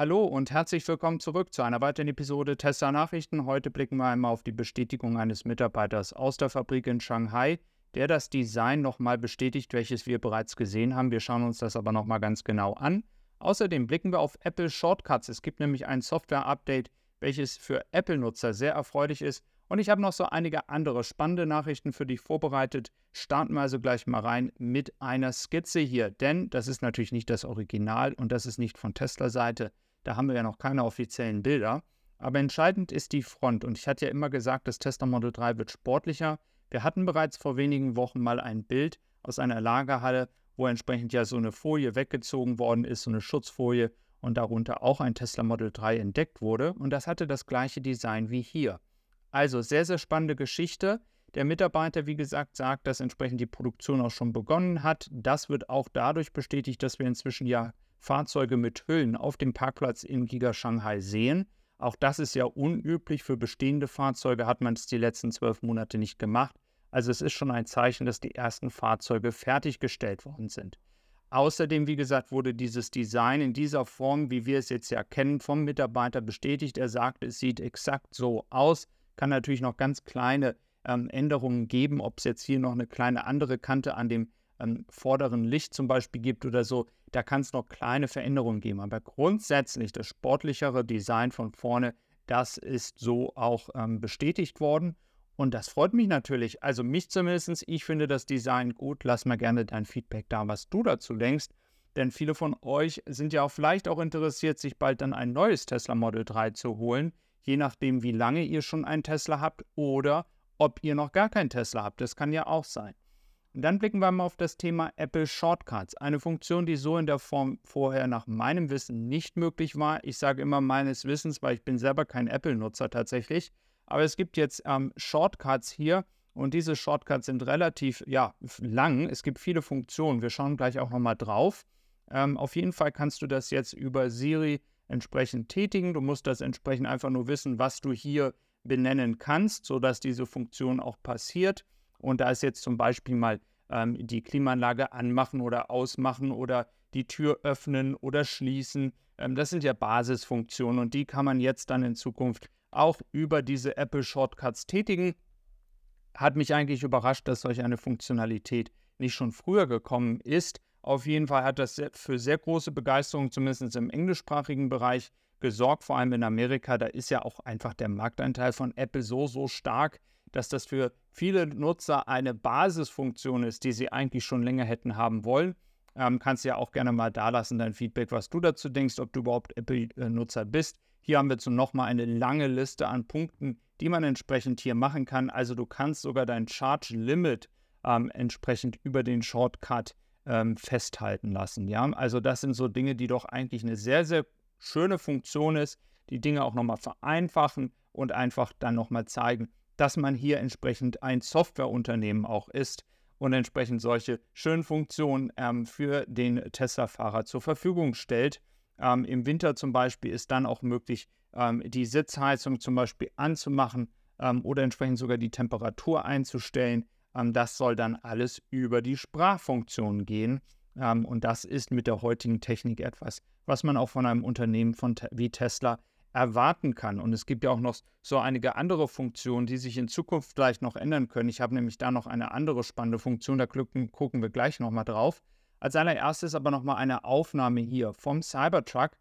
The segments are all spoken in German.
Hallo und herzlich willkommen zurück zu einer weiteren Episode Tesla Nachrichten. Heute blicken wir einmal auf die Bestätigung eines Mitarbeiters aus der Fabrik in Shanghai, der das Design nochmal bestätigt, welches wir bereits gesehen haben. Wir schauen uns das aber nochmal ganz genau an. Außerdem blicken wir auf Apple Shortcuts. Es gibt nämlich ein Software-Update, welches für Apple-Nutzer sehr erfreulich ist. Und ich habe noch so einige andere spannende Nachrichten für dich vorbereitet. Starten wir also gleich mal rein mit einer Skizze hier, denn das ist natürlich nicht das Original und das ist nicht von Tesla-Seite. Da haben wir ja noch keine offiziellen Bilder. Aber entscheidend ist die Front. Und ich hatte ja immer gesagt, das Tesla Model 3 wird sportlicher. Wir hatten bereits vor wenigen Wochen mal ein Bild aus einer Lagerhalle, wo entsprechend ja so eine Folie weggezogen worden ist, so eine Schutzfolie und darunter auch ein Tesla Model 3 entdeckt wurde. Und das hatte das gleiche Design wie hier. Also sehr, sehr spannende Geschichte. Der Mitarbeiter, wie gesagt, sagt, dass entsprechend die Produktion auch schon begonnen hat. Das wird auch dadurch bestätigt, dass wir inzwischen ja Fahrzeuge mit Hüllen auf dem Parkplatz in Giga Shanghai sehen. Auch das ist ja unüblich. Für bestehende Fahrzeuge hat man es die letzten zwölf Monate nicht gemacht. Also es ist schon ein Zeichen, dass die ersten Fahrzeuge fertiggestellt worden sind. Außerdem, wie gesagt, wurde dieses Design in dieser Form, wie wir es jetzt ja kennen, vom Mitarbeiter bestätigt. Er sagt, es sieht exakt so aus. Kann natürlich noch ganz kleine ähm, Änderungen geben, ob es jetzt hier noch eine kleine andere Kante an dem ähm, vorderen Licht zum Beispiel gibt oder so. Da kann es noch kleine Veränderungen geben. Aber grundsätzlich das sportlichere Design von vorne, das ist so auch ähm, bestätigt worden. Und das freut mich natürlich. Also mich zumindest, ich finde das Design gut. Lass mal gerne dein Feedback da, was du dazu denkst. Denn viele von euch sind ja auch vielleicht auch interessiert, sich bald dann ein neues Tesla Model 3 zu holen. Je nachdem, wie lange ihr schon einen Tesla habt oder ob ihr noch gar keinen Tesla habt. Das kann ja auch sein. Und dann blicken wir mal auf das Thema Apple Shortcuts. Eine Funktion, die so in der Form vorher nach meinem Wissen nicht möglich war. Ich sage immer meines Wissens, weil ich bin selber kein Apple-Nutzer tatsächlich. Aber es gibt jetzt ähm, Shortcuts hier und diese Shortcuts sind relativ ja, lang. Es gibt viele Funktionen. Wir schauen gleich auch nochmal drauf. Ähm, auf jeden Fall kannst du das jetzt über Siri entsprechend tätigen. Du musst das entsprechend einfach nur wissen, was du hier benennen kannst, sodass diese Funktion auch passiert. Und da ist jetzt zum Beispiel mal ähm, die Klimaanlage anmachen oder ausmachen oder die Tür öffnen oder schließen. Ähm, das sind ja Basisfunktionen und die kann man jetzt dann in Zukunft auch über diese Apple Shortcuts tätigen. Hat mich eigentlich überrascht, dass solch eine Funktionalität nicht schon früher gekommen ist. Auf jeden Fall hat das für sehr große Begeisterung, zumindest im englischsprachigen Bereich, gesorgt, vor allem in Amerika. Da ist ja auch einfach der Marktanteil von Apple so, so stark, dass das für viele Nutzer eine Basisfunktion ist, die sie eigentlich schon länger hätten haben wollen. Ähm, kannst ja auch gerne mal da lassen, dein Feedback, was du dazu denkst, ob du überhaupt Apple-Nutzer bist. Hier haben wir jetzt nochmal eine lange Liste an Punkten, die man entsprechend hier machen kann. Also du kannst sogar dein Charge Limit ähm, entsprechend über den Shortcut ähm, festhalten lassen. Ja? Also das sind so Dinge, die doch eigentlich eine sehr, sehr schöne Funktion ist, die Dinge auch nochmal vereinfachen und einfach dann nochmal zeigen, dass man hier entsprechend ein Softwareunternehmen auch ist und entsprechend solche schönen Funktionen ähm, für den Tesla-Fahrer zur Verfügung stellt. Ähm, Im Winter zum Beispiel ist dann auch möglich, ähm, die Sitzheizung zum Beispiel anzumachen ähm, oder entsprechend sogar die Temperatur einzustellen. Ähm, das soll dann alles über die Sprachfunktion gehen. Ähm, und das ist mit der heutigen Technik etwas, was man auch von einem Unternehmen von, wie Tesla erwarten kann. Und es gibt ja auch noch so einige andere Funktionen, die sich in Zukunft vielleicht noch ändern können. Ich habe nämlich da noch eine andere spannende Funktion, da gucken wir gleich nochmal drauf. Als allererstes aber nochmal eine Aufnahme hier vom Cybertruck,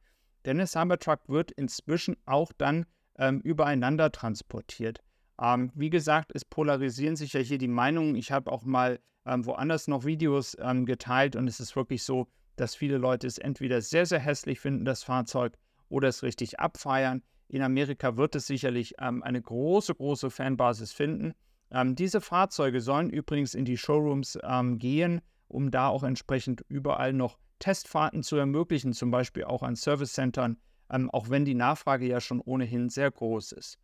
denn der Cybertruck wird inzwischen auch dann ähm, übereinander transportiert. Ähm, wie gesagt, es polarisieren sich ja hier die Meinungen. Ich habe auch mal ähm, woanders noch Videos ähm, geteilt und es ist wirklich so, dass viele Leute es entweder sehr, sehr hässlich finden, das Fahrzeug, oder es richtig abfeiern. In Amerika wird es sicherlich ähm, eine große, große Fanbasis finden. Ähm, diese Fahrzeuge sollen übrigens in die Showrooms ähm, gehen, um da auch entsprechend überall noch Testfahrten zu ermöglichen, zum Beispiel auch an Servicecentern, ähm, auch wenn die Nachfrage ja schon ohnehin sehr groß ist.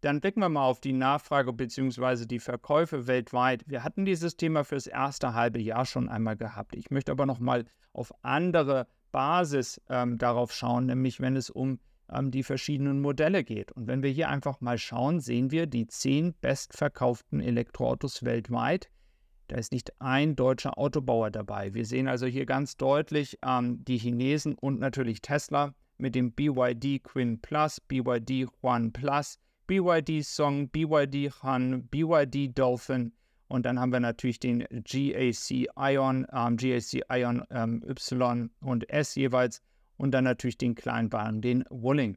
Dann blicken wir mal auf die Nachfrage bzw. die Verkäufe weltweit. Wir hatten dieses Thema fürs erste halbe Jahr schon einmal gehabt. Ich möchte aber noch mal auf andere Basis ähm, darauf schauen, nämlich wenn es um ähm, die verschiedenen Modelle geht. Und wenn wir hier einfach mal schauen, sehen wir die zehn bestverkauften Elektroautos weltweit. Da ist nicht ein deutscher Autobauer dabei. Wir sehen also hier ganz deutlich ähm, die Chinesen und natürlich Tesla mit dem BYD Quinn Plus, BYD One Plus, BYD Song, BYD Han, BYD Dolphin und dann haben wir natürlich den GAC Ion, ähm, GAC Ion ähm, Y und S jeweils und dann natürlich den Kleinwagen, den Wulling.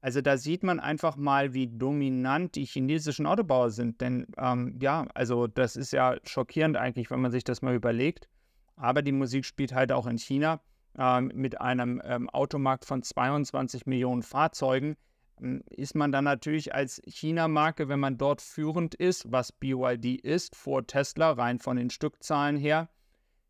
Also da sieht man einfach mal, wie dominant die chinesischen Autobauer sind. Denn ähm, ja, also das ist ja schockierend eigentlich, wenn man sich das mal überlegt. Aber die Musik spielt halt auch in China ähm, mit einem ähm, Automarkt von 22 Millionen Fahrzeugen. Ähm, ist man dann natürlich als China-Marke, wenn man dort führend ist, was BYD ist, vor Tesla, rein von den Stückzahlen her,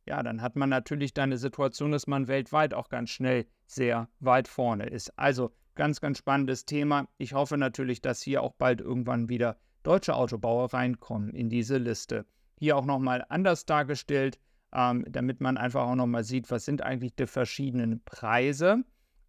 ja, dann hat man natürlich dann eine Situation, dass man weltweit auch ganz schnell sehr weit vorne ist. Also Ganz, ganz spannendes Thema. Ich hoffe natürlich, dass hier auch bald irgendwann wieder deutsche Autobauer reinkommen in diese Liste. Hier auch nochmal anders dargestellt, ähm, damit man einfach auch nochmal sieht, was sind eigentlich die verschiedenen Preise.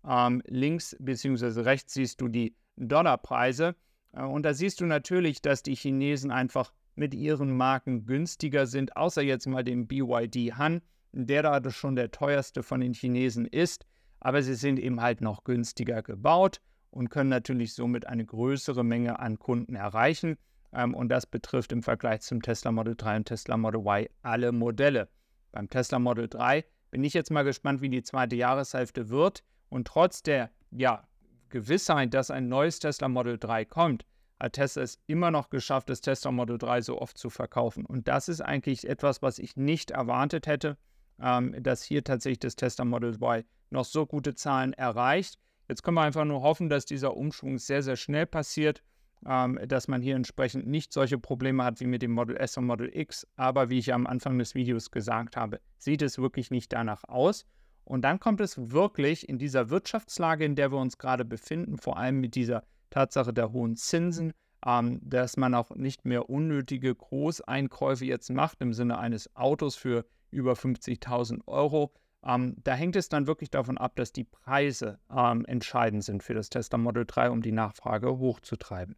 Ähm, links bzw. rechts siehst du die Dollarpreise. Äh, und da siehst du natürlich, dass die Chinesen einfach mit ihren Marken günstiger sind, außer jetzt mal dem BYD Han, der da schon der teuerste von den Chinesen ist aber sie sind eben halt noch günstiger gebaut und können natürlich somit eine größere Menge an Kunden erreichen. Ähm, und das betrifft im Vergleich zum Tesla Model 3 und Tesla Model Y alle Modelle. Beim Tesla Model 3 bin ich jetzt mal gespannt, wie die zweite Jahreshälfte wird. Und trotz der ja, Gewissheit, dass ein neues Tesla Model 3 kommt, hat Tesla es immer noch geschafft, das Tesla Model 3 so oft zu verkaufen. Und das ist eigentlich etwas, was ich nicht erwartet hätte, ähm, dass hier tatsächlich das Tesla Model Y noch so gute Zahlen erreicht. Jetzt können wir einfach nur hoffen, dass dieser Umschwung sehr, sehr schnell passiert, ähm, dass man hier entsprechend nicht solche Probleme hat wie mit dem Model S und Model X. Aber wie ich am Anfang des Videos gesagt habe, sieht es wirklich nicht danach aus. Und dann kommt es wirklich in dieser Wirtschaftslage, in der wir uns gerade befinden, vor allem mit dieser Tatsache der hohen Zinsen, ähm, dass man auch nicht mehr unnötige Großeinkäufe jetzt macht im Sinne eines Autos für über 50.000 Euro, ähm, da hängt es dann wirklich davon ab, dass die Preise ähm, entscheidend sind für das Tesla Model 3, um die Nachfrage hochzutreiben.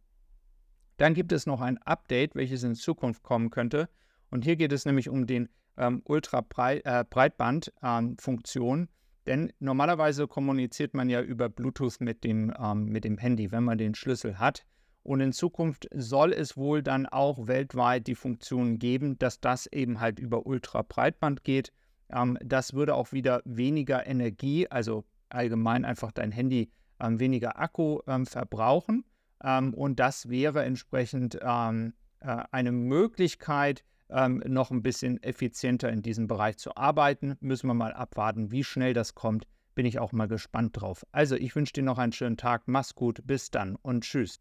Dann gibt es noch ein Update, welches in Zukunft kommen könnte. Und hier geht es nämlich um den ähm, Ultra-Breitband-Funktion. Ähm, denn normalerweise kommuniziert man ja über Bluetooth mit dem, ähm, mit dem Handy, wenn man den Schlüssel hat. Und in Zukunft soll es wohl dann auch weltweit die Funktion geben, dass das eben halt über Ultra-Breitband geht. Ähm, das würde auch wieder weniger Energie, also allgemein einfach dein Handy ähm, weniger Akku ähm, verbrauchen. Ähm, und das wäre entsprechend äh, eine Möglichkeit, ähm, noch ein bisschen effizienter in diesem Bereich zu arbeiten. Müssen wir mal abwarten, wie schnell das kommt. Bin ich auch mal gespannt drauf. Also, ich wünsche dir noch einen schönen Tag. Mach's gut. Bis dann und tschüss.